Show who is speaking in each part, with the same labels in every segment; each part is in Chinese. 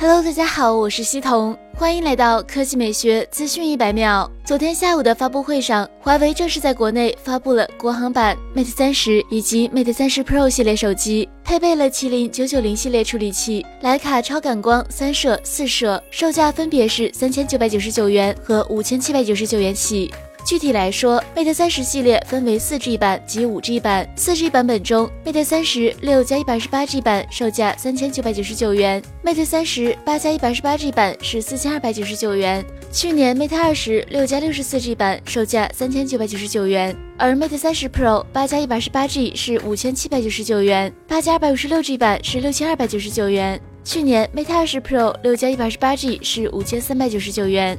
Speaker 1: Hello，大家好，我是西彤，欢迎来到科技美学资讯一百秒。昨天下午的发布会上，华为正式在国内发布了国行版 Mate 三十以及 Mate 三十 Pro 系列手机，配备了麒麟九九零系列处理器，徕卡超感光三摄、四摄，售价分别是三千九百九十九元和五千七百九十九元起。具体来说，Mate 三十系列分为四 G 版及五 G 版。四 G 版本中，Mate 三十六加一百二十八 G 版售价三千九百九十九元，Mate 三十八加一百二十八 G 版是四千二百九十九元。去年 Mate 二十六加六十四 G 版售价三千九百九十九元，而 Mate 三十 Pro 八加一百二十八 G 是五千七百九十九元，八加二百五十六 G 版是六千二百九十九元。去年 Mate 二十 Pro 六加一百二十八 G 是五千三百九十九元。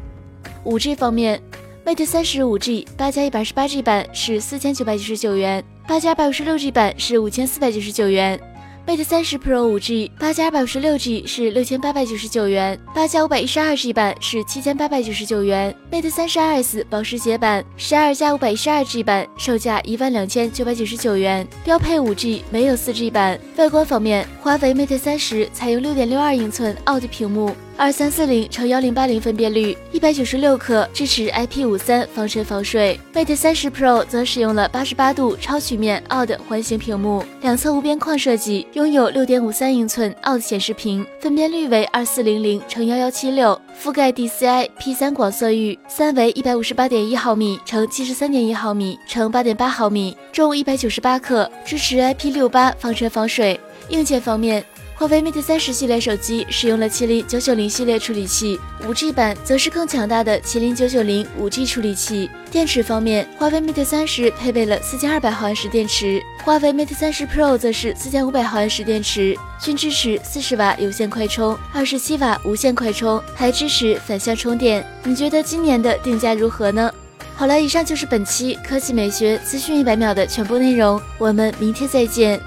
Speaker 1: 五 G 方面。Mate 三十五 G 八加一百二十八 G 版是四千九百九十九元，八加二百五十六 G 版是五千四百九十九元。Mate 三十 Pro 五 G 八加二百五十六 G 是六千八百九十九元，八加五百一十二 G 版是七千八百九十九元。Mate 三十 2S 保时捷版十二加五百一十二 G 版售价一万两千九百九十九元，标配五 G 没有四 G 版。外观方面，华为 Mate 三十采用六点六二英寸 OLED 屏幕。二三四零乘幺零八零分辨率，一百九十六克，支持 IP 五三防尘防水。Mate 三十 Pro 则使用了八十八度超曲面 OLED 环形屏幕，两侧无边框设计，拥有六点五三英寸 OLED 显示屏，分辨率为二四零零乘幺幺七六，覆盖 DCI P 三广色域，三维一百五十八点一毫米乘七十三点一毫米乘八点八毫米，重一百九十八克，支持 IP 六八防尘防水。硬件方面。华为 Mate 三十系列手机使用了麒麟九九零系列处理器，五 G 版则是更强大的麒麟九九零五 G 处理器。电池方面，华为 Mate 三十配备了四千二百毫安时电池，华为 Mate 三十 Pro 则是四千五百毫安时电池，均支持四十瓦有线快充、二十七瓦无线快充，还支持反向充电。你觉得今年的定价如何呢？好了，以上就是本期科技美学资讯一百秒的全部内容，我们明天再见。